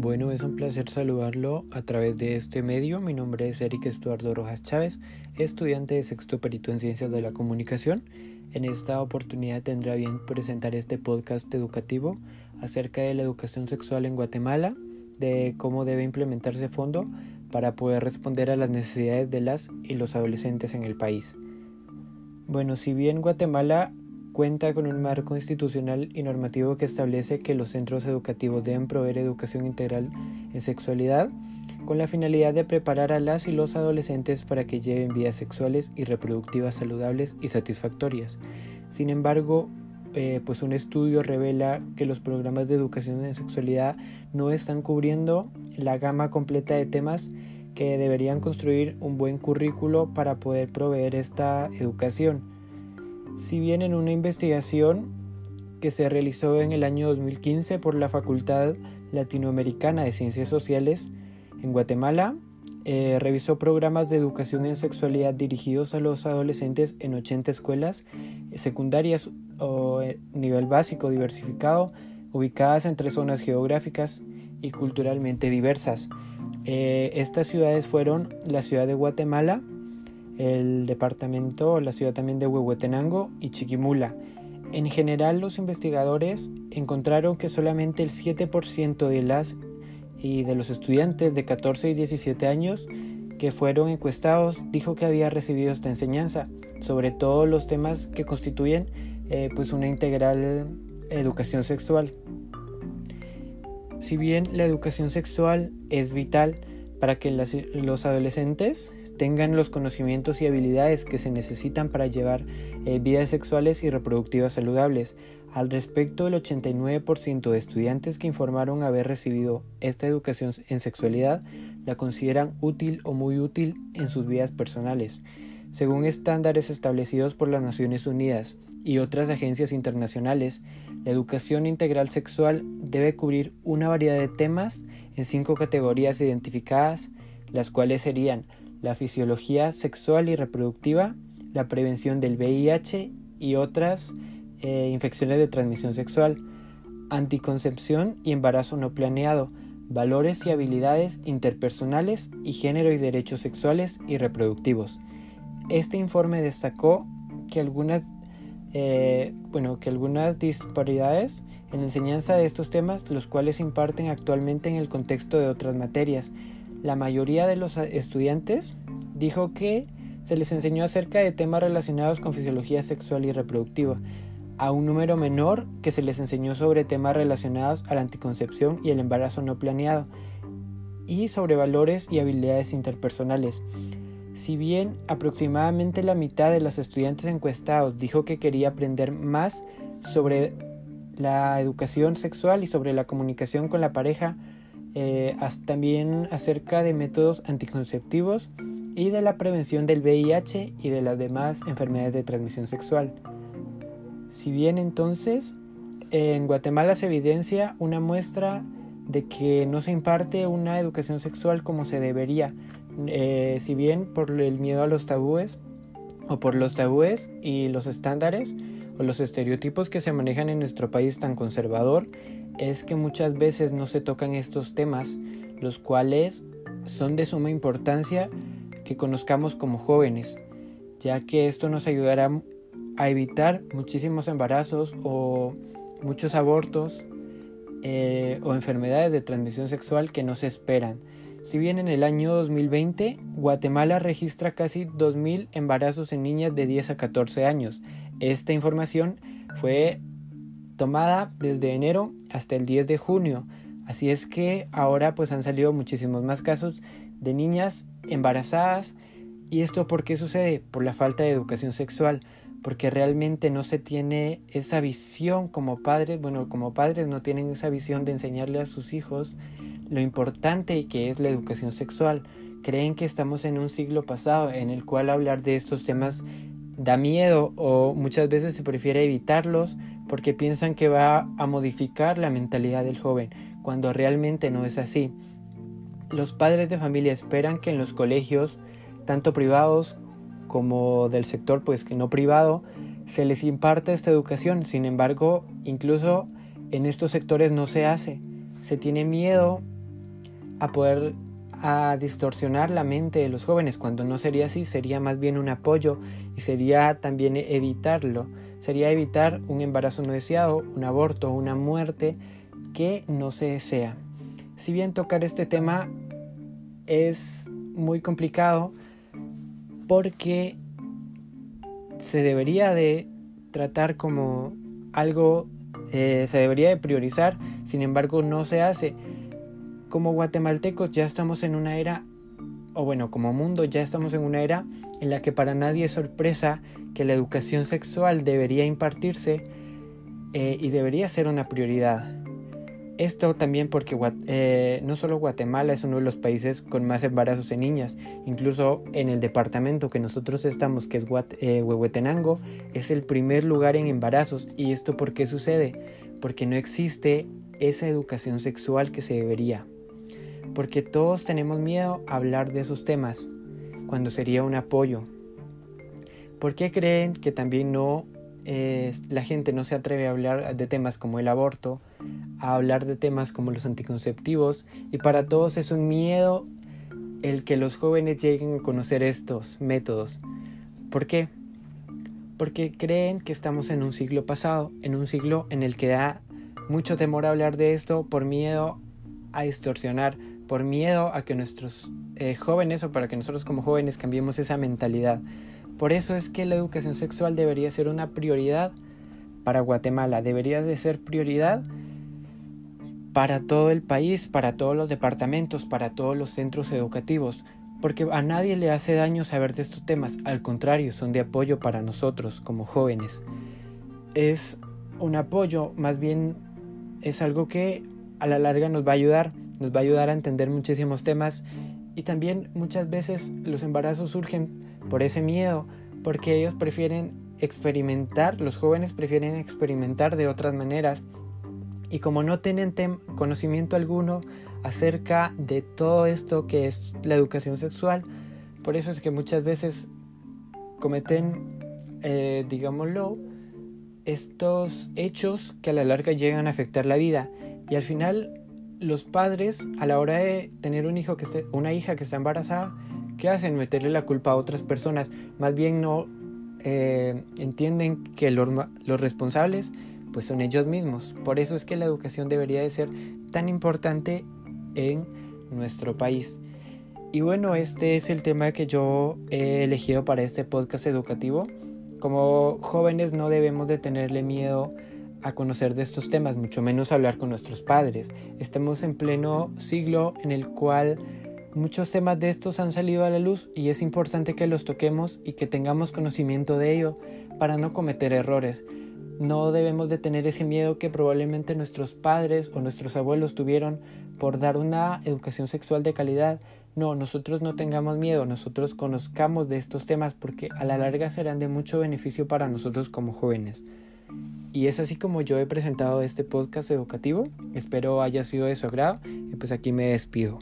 Bueno, es un placer saludarlo a través de este medio. Mi nombre es Eric Estuardo Rojas Chávez, estudiante de sexto perito en Ciencias de la Comunicación. En esta oportunidad tendrá bien presentar este podcast educativo acerca de la educación sexual en Guatemala, de cómo debe implementarse fondo para poder responder a las necesidades de las y los adolescentes en el país. Bueno, si bien Guatemala cuenta con un marco institucional y normativo que establece que los centros educativos deben proveer educación integral en sexualidad con la finalidad de preparar a las y los adolescentes para que lleven vidas sexuales y reproductivas saludables y satisfactorias. Sin embargo, eh, pues un estudio revela que los programas de educación en sexualidad no están cubriendo la gama completa de temas que deberían construir un buen currículo para poder proveer esta educación. Si bien en una investigación que se realizó en el año 2015 por la Facultad Latinoamericana de Ciencias Sociales en Guatemala, eh, revisó programas de educación en sexualidad dirigidos a los adolescentes en 80 escuelas secundarias o eh, nivel básico diversificado, ubicadas en tres zonas geográficas y culturalmente diversas. Eh, estas ciudades fueron la ciudad de Guatemala, el departamento, la ciudad también de Huehuetenango y Chiquimula. En general, los investigadores encontraron que solamente el 7% de las y de los estudiantes de 14 y 17 años que fueron encuestados dijo que había recibido esta enseñanza sobre todos los temas que constituyen eh, pues una integral educación sexual. Si bien la educación sexual es vital para que los adolescentes tengan los conocimientos y habilidades que se necesitan para llevar eh, vidas sexuales y reproductivas saludables. Al respecto, el 89% de estudiantes que informaron haber recibido esta educación en sexualidad la consideran útil o muy útil en sus vidas personales. Según estándares establecidos por las Naciones Unidas y otras agencias internacionales, la educación integral sexual debe cubrir una variedad de temas en cinco categorías identificadas, las cuales serían la fisiología sexual y reproductiva, la prevención del VIH y otras eh, infecciones de transmisión sexual, anticoncepción y embarazo no planeado, valores y habilidades interpersonales y género y derechos sexuales y reproductivos. Este informe destacó que algunas, eh, bueno, que algunas disparidades en la enseñanza de estos temas, los cuales se imparten actualmente en el contexto de otras materias, la mayoría de los estudiantes dijo que se les enseñó acerca de temas relacionados con fisiología sexual y reproductiva, a un número menor que se les enseñó sobre temas relacionados a la anticoncepción y el embarazo no planeado, y sobre valores y habilidades interpersonales. Si bien aproximadamente la mitad de los estudiantes encuestados dijo que quería aprender más sobre la educación sexual y sobre la comunicación con la pareja, eh, también acerca de métodos anticonceptivos y de la prevención del VIH y de las demás enfermedades de transmisión sexual. Si bien entonces en Guatemala se evidencia una muestra de que no se imparte una educación sexual como se debería, eh, si bien por el miedo a los tabúes o por los tabúes y los estándares o los estereotipos que se manejan en nuestro país tan conservador, es que muchas veces no se tocan estos temas, los cuales son de suma importancia que conozcamos como jóvenes, ya que esto nos ayudará a evitar muchísimos embarazos o muchos abortos eh, o enfermedades de transmisión sexual que no se esperan. Si bien en el año 2020 Guatemala registra casi 2.000 embarazos en niñas de 10 a 14 años, esta información fue tomada desde enero hasta el 10 de junio. Así es que ahora pues han salido muchísimos más casos de niñas embarazadas. ¿Y esto por qué sucede? Por la falta de educación sexual, porque realmente no se tiene esa visión como padres, bueno, como padres no tienen esa visión de enseñarle a sus hijos lo importante que es la educación sexual. Creen que estamos en un siglo pasado en el cual hablar de estos temas da miedo o muchas veces se prefiere evitarlos porque piensan que va a modificar la mentalidad del joven, cuando realmente no es así. Los padres de familia esperan que en los colegios, tanto privados como del sector pues que no privado, se les imparta esta educación. Sin embargo, incluso en estos sectores no se hace. Se tiene miedo a poder a distorsionar la mente de los jóvenes, cuando no sería así, sería más bien un apoyo y sería también evitarlo, sería evitar un embarazo no deseado, un aborto, una muerte que no se desea. Si bien tocar este tema es muy complicado porque se debería de tratar como algo, eh, se debería de priorizar, sin embargo no se hace como guatemaltecos ya estamos en una era, o bueno, como mundo ya estamos en una era en la que para nadie es sorpresa que la educación sexual debería impartirse eh, y debería ser una prioridad. Esto también porque eh, no solo Guatemala es uno de los países con más embarazos en niñas, incluso en el departamento que nosotros estamos, que es eh, Huehuetenango, es el primer lugar en embarazos. ¿Y esto por qué sucede? Porque no existe esa educación sexual que se debería porque todos tenemos miedo a hablar de esos temas, cuando sería un apoyo. ¿Por qué creen que también no eh, la gente no se atreve a hablar de temas como el aborto, a hablar de temas como los anticonceptivos? Y para todos es un miedo el que los jóvenes lleguen a conocer estos métodos. ¿Por qué? Porque creen que estamos en un siglo pasado, en un siglo en el que da mucho temor hablar de esto por miedo a distorsionar por miedo a que nuestros eh, jóvenes o para que nosotros como jóvenes cambiemos esa mentalidad. Por eso es que la educación sexual debería ser una prioridad para Guatemala, debería de ser prioridad para todo el país, para todos los departamentos, para todos los centros educativos, porque a nadie le hace daño saber de estos temas, al contrario, son de apoyo para nosotros como jóvenes. Es un apoyo, más bien es algo que a la larga nos va a ayudar, nos va a ayudar a entender muchísimos temas y también muchas veces los embarazos surgen por ese miedo, porque ellos prefieren experimentar, los jóvenes prefieren experimentar de otras maneras y como no tienen conocimiento alguno acerca de todo esto que es la educación sexual, por eso es que muchas veces cometen, eh, digámoslo, estos hechos que a la larga llegan a afectar la vida y al final, los padres, a la hora de tener un hijo que una hija que está embarazada, ¿qué hacen? Meterle la culpa a otras personas. Más bien no eh, entienden que los, responsables pues son ellos mismos. Por eso es que la educación debería de ser tan importante en nuestro país. Y bueno, este es el tema que yo he elegido para este podcast educativo. Como jóvenes no debemos de tenerle miedo a conocer de estos temas, mucho menos hablar con nuestros padres. Estamos en pleno siglo en el cual muchos temas de estos han salido a la luz y es importante que los toquemos y que tengamos conocimiento de ello para no cometer errores. No debemos de tener ese miedo que probablemente nuestros padres o nuestros abuelos tuvieron por dar una educación sexual de calidad. No, nosotros no tengamos miedo, nosotros conozcamos de estos temas porque a la larga serán de mucho beneficio para nosotros como jóvenes. Y es así como yo he presentado este podcast educativo. Espero haya sido de su agrado y pues aquí me despido.